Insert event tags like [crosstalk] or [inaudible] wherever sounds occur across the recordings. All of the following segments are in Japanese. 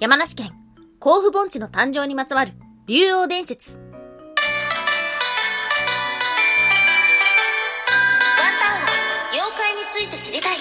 山梨県甲府盆地の誕生にまつわる竜王伝説。ワンタンは妖怪について知りたい。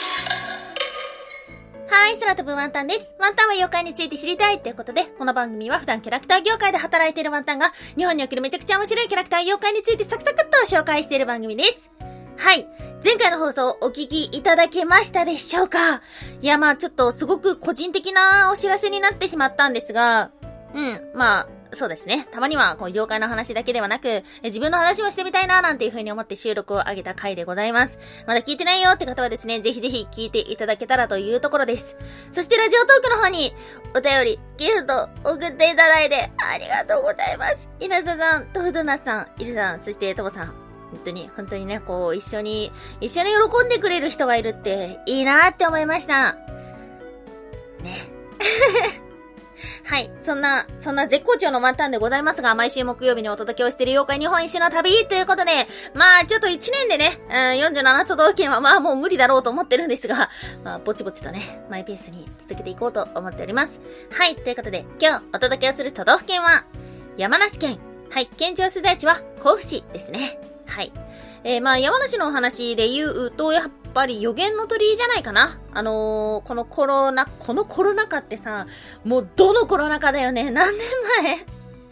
はい、空飛ぶワンタンです。ワンタンは妖怪について知りたいということで、この番組は普段キャラクター業界で働いているワンタンが、日本におけるめちゃくちゃ面白いキャラクター妖怪についてサクサクっと紹介している番組です。はい。前回の放送お聞きいただけましたでしょうか？いや、まあちょっとすごく個人的なお知らせになってしまったんですが、うん、まあ、そうですね。たまには、こう、妖怪の話だけではなく、自分の話もしてみたいな、なんていう風に思って収録を上げた回でございます。まだ聞いてないよって方はですね、ぜひぜひ聞いていただけたらというところです。そしてラジオトークの方に、お便り、ギフト、送っていただいて、ありがとうございます。稲佐さん、トフドナさん、イルさん、そしてトモさん。本当に、本当にね、こう、一緒に、一緒に喜んでくれる人がいるって、いいなって思いました。ね。[laughs] はい。そんな、そんな絶好調のワンタンでございますが、毎週木曜日にお届けをしている妖怪日本一周の旅ということで、まあ、ちょっと1年でね、うん、47都道府県はまあもう無理だろうと思ってるんですが、まあ、ぼちぼちとね、マイペースに続けていこうと思っております。はい。ということで、今日お届けをする都道府県は、山梨県。はい。県庁所在地は甲府市ですね。はい。えー、まあ、山梨のお話で言うと、やっぱり予言の鳥じゃないかな。あのー、このコロナ、このコロナ禍ってさ、もうどのコロナ禍だよね。何年前？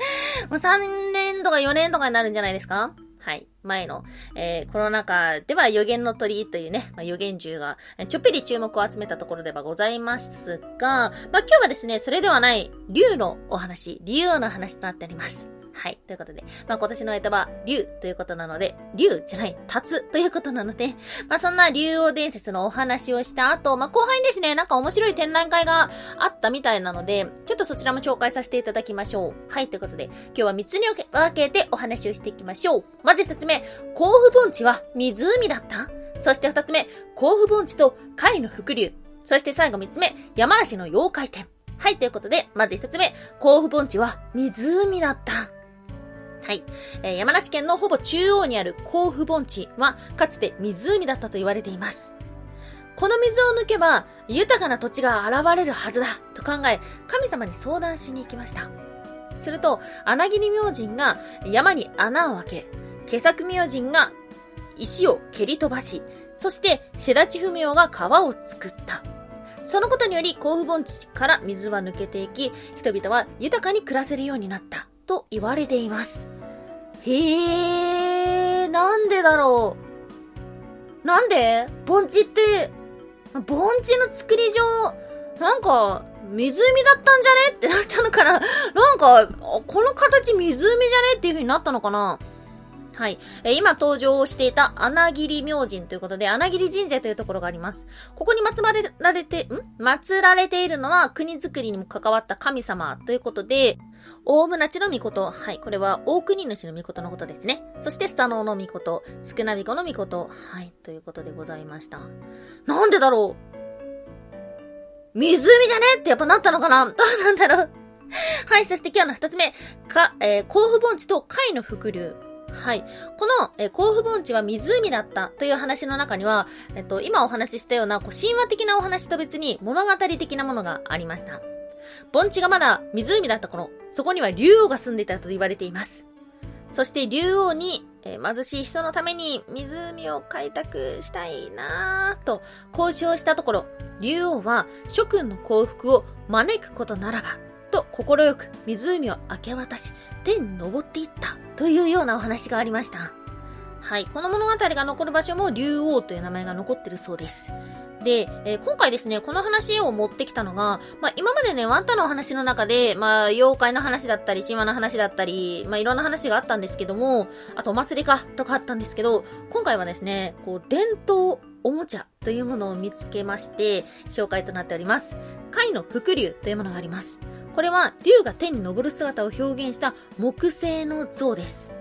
[laughs] もう3年とか4年とかになるんじゃないですか？はい。前の、えー、コロナ禍では予言の鳥というね、まあ、予言獣が、ちょっぴり注目を集めたところではございますが、まあ、今日はですね、それではない、竜のお話、竜の話となっております。はい。ということで、まあ今年の干支は竜ということなので、竜じゃない、立つということなので、まあそんな竜王伝説のお話をした後、まあ後輩にですね、なんか面白い展覧会があったみたいなので、ちょっとそちらも紹介させていただきましょう。はい。ということで、今日は3つに分けてお話をしていきましょう。まず1つ目、甲府盆地は湖だった？そして2つ目、甲府盆地と貝の伏流。そして最後3つ目、山梨の妖怪展。はい、ということで、まず1つ目、甲府盆地は湖だった。はい。えー、山梨県のほぼ中央にある甲府盆地は、かつて湖だったと言われています。この水を抜けば、豊かな土地が現れるはずだ、と考え、神様に相談しに行きました。すると、穴切り明神が山に穴を開け、毛作明神が石を蹴り飛ばし、そして、瀬立不明が川を作った。そのことにより、甲府盆地から水は抜けていき、人々は豊かに暮らせるようになった。と言われています。へえ、なんでだろう。なんで？盆地って、盆地の作り上、なんか、湖だったんじゃね？ってなったのかななんか、この形湖じゃね？っていう風になったのかなはい。え今登場していた穴切明神ということで、穴切神社というところがあります。ここに祀られて、ん？祀られているのは国づくりにも関わった神様ということで、大村地の御事。はい。これは大国主の御事のことですね。そしてスタノーの御事。少なびこの御事。はい。ということでございました。なんでだろう？湖じゃね？ってやっぱなったのかな？ど [laughs] うなんだろう？はい。そして今日の二つ目。か、えー、甲府盆地と貝の伏流。はい。この、えー、甲府盆地は湖だったという話の中には、えっと、今お話ししたような、こう、神話的なお話と別に物語的なものがありました。盆地がまだ湖だった頃、そこには竜王が住んでいたと言われています。そして竜王に、えー、貧しい人のために湖を開拓したいなぁと交渉したところ、竜王は諸君の幸福を招くことならば、と快く湖を明け渡し、天に登っていったというようなお話がありました。はい。この物語が残る場所も竜王という名前が残ってるそうです。で、えー、今回ですね、この話を持ってきたのが、まあ、今までね、ワンタの話の中で、まあ、妖怪の話だったり、神話の話だったり、まあ、いろんな話があったんですけども、あとお祭りか、とかあったんですけど、今回はですね、こう、伝統おもちゃというものを見つけまして、紹介となっております。貝の伏竜というものがあります。これは、竜が天に昇る姿を表現した木製の像です。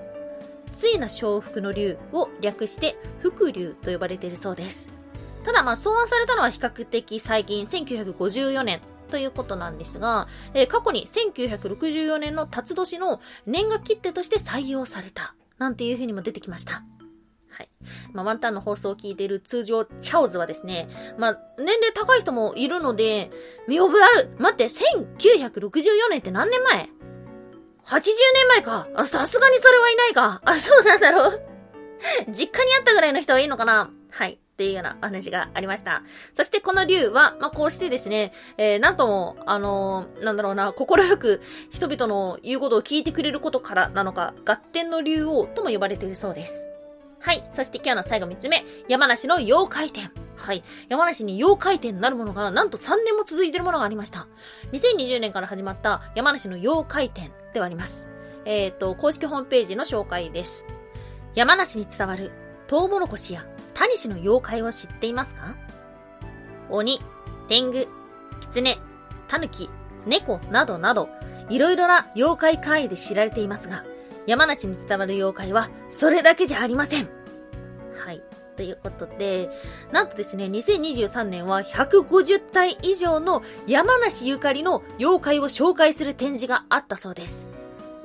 対な小福の竜を略して、伏竜と呼ばれているそうです。ただまあ、草案されたのは比較的最近、1954年ということなんですが、えー、過去に1964年の辰年の年賀切手として採用された、なんていう風にも出てきました。はい。まあ、ワンタンの放送を聞いている通常、チャオズはですね、まあ、年齢高い人もいるので、見覚えある。待って、1964年って何年前 ?80 年前か。あ、さすがにそれはいないか。あ、そうなんだろう。実家にあったぐらいの人はいいのかなはい。っていうようなお話がありました。そしてこの竜は、まあ、こうしてですね、えー、なんとも、あのー、なんだろうな、心よく人々の言うことを聞いてくれることからなのか、合点の竜王とも呼ばれているそうです。はい。そして今日の最後3つ目、山梨の妖怪展。はい。山梨に妖怪展なるものが、なんと3年も続いているものがありました。2020年から始まった山梨の妖怪展ではあります。えっ、ー、と、公式ホームページの紹介です。山梨に伝わるトウモロコシやタニシの妖怪を知っていますか？鬼、天狗、狐、タヌキ、猫などなど、いろいろな妖怪怪異で知られていますが、山梨に伝わる妖怪はそれだけじゃありません。はい。ということで、なんとですね、2023年は150体以上の山梨ゆかりの妖怪を紹介する展示があったそうです。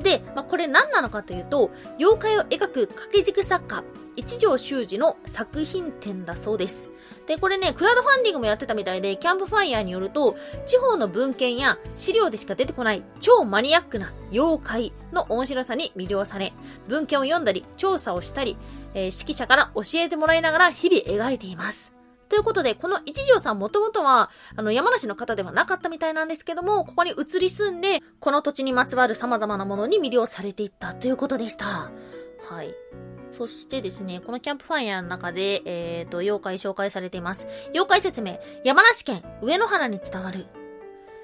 で、まあ、これ何なのかというと、妖怪を描く掛け軸作家、一条修二の作品展だそうです。で、これね、クラウドファンディングもやってたみたいで、キャンプファイヤーによると、地方の文献や資料でしか出てこない超マニアックな妖怪の面白さに魅了され、文献を読んだり、調査をしたり、えー、指揮者から教えてもらいながら日々描いています。ということで、この一条さんもともとは、あの、山梨の方ではなかったみたいなんですけども、ここに移り住んで、この土地にまつわる様々なものに魅了されていったということでした。はい。そしてですね、このキャンプファイヤーの中で、えっ、ー、と、妖怪紹介されています。妖怪説明。山梨県上野原に伝わる、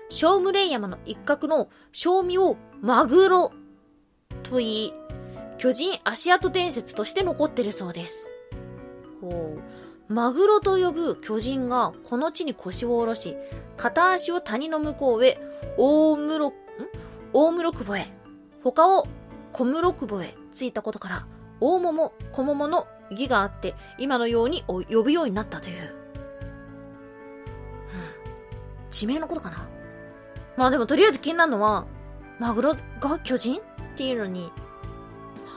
小無霊山の一角の小味をマグロと言い、巨人足跡伝説として残ってるそうです。ほう。マグロと呼ぶ巨人がこの地に腰を下ろし、片足を谷の向こうへ、大室、ん？大室久保へ、他を小室久保へ着いたことから、大桃、小桃の義があって、今のように呼ぶようになったという。うん。地名のことかな？まあでもとりあえず気になるのは、マグロが巨人？っていうのに、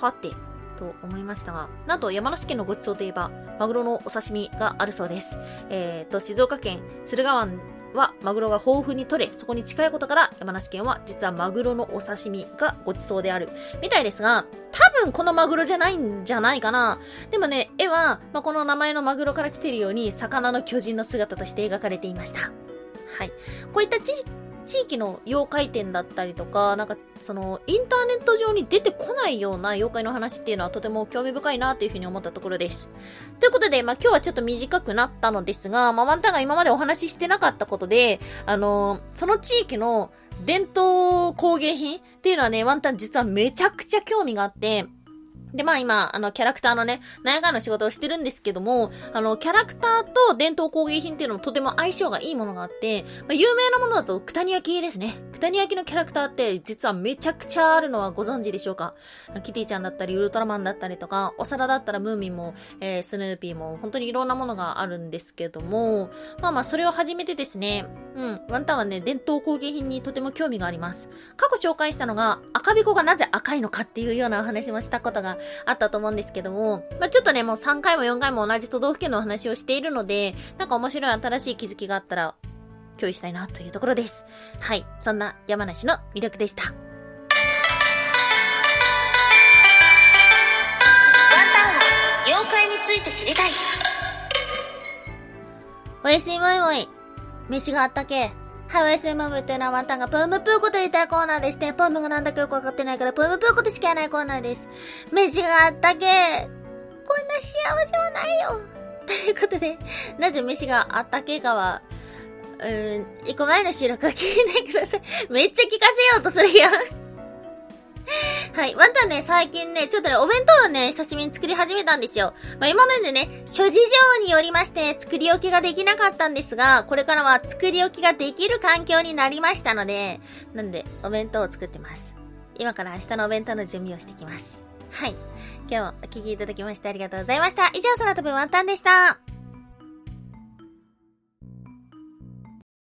はて、と思いましたが、なんと山梨県のごちそうといえば、マグロのお刺身があるそうです。えーと、静岡県駿河湾はマグロが豊富に取れ、そこに近いことから山梨県は実はマグロのお刺身がごちそうであるみたいですが、多分このマグロじゃないんじゃないかな。でもね、絵は、まあ、この名前のマグロから来てるように、魚の巨人の姿として描かれていました。はい。こういった知識地域の妖怪展だったりとか、なんか、その、インターネット上に出てこないような妖怪の話っていうのはとても興味深いなというふうに思ったところです。ということで、まあ、今日はちょっと短くなったのですが、まあ、ワンタンが今までお話ししてなかったことで、あのー、その地域の伝統工芸品っていうのはね、ワンタン実はめちゃくちゃ興味があって、で、まあ今、あの、キャラクターのね、何やかの仕事をしてるんですけども、あの、キャラクターと伝統工芸品っていうのもとても相性がいいものがあって、まあ、有名なものだと、九谷焼ですね。九谷焼のキャラクターって実はめちゃくちゃあるのはご存知でしょうか？キティちゃんだったり、ウルトラマンだったりとか、お皿だったらムーミンも、えー、スヌーピーも、本当にいろんなものがあるんですけども、まあまあ、それを始めてですね、うん、ワンタンはね、伝統工芸品にとても興味があります。過去紹介したのが、赤べこがなぜ赤いのかっていうようなお話もしたことがあったと思うんですけども、まあ、ちょっとね、もう3回も4回も同じ都道府県のお話をしているので、なんか面白い新しい気づきがあったら、共有したいなというところです。はい。そんな山梨の魅力でした。ワンタンは妖怪について知りたい。おやすみもいもい。飯があったけ。はい、おやすみもみっていうのはワンタンがプームプーコと言いたいコーナーですね。プームがなんだかよくわかってないから、プームプーコとしか言えないコーナーです。飯があったけ。こんな幸せはないよ。ということで、なぜ飯があったけかは、うん、一個前の収録は聞いてください。[laughs] めっちゃ聞かせようとするやん。[laughs] はい。ワンタンね、最近ね、ちょっとね、お弁当をね、久しぶりに作り始めたんですよ。まあ、今までね、諸事情によりまして、作り置きができなかったんですが、これからは作り置きができる環境になりましたので、なんで、お弁当を作ってます。今から明日のお弁当の準備をしてきます。はい。今日もお聴きいただきましてありがとうございました。以上、空飛ぶワンタンでした。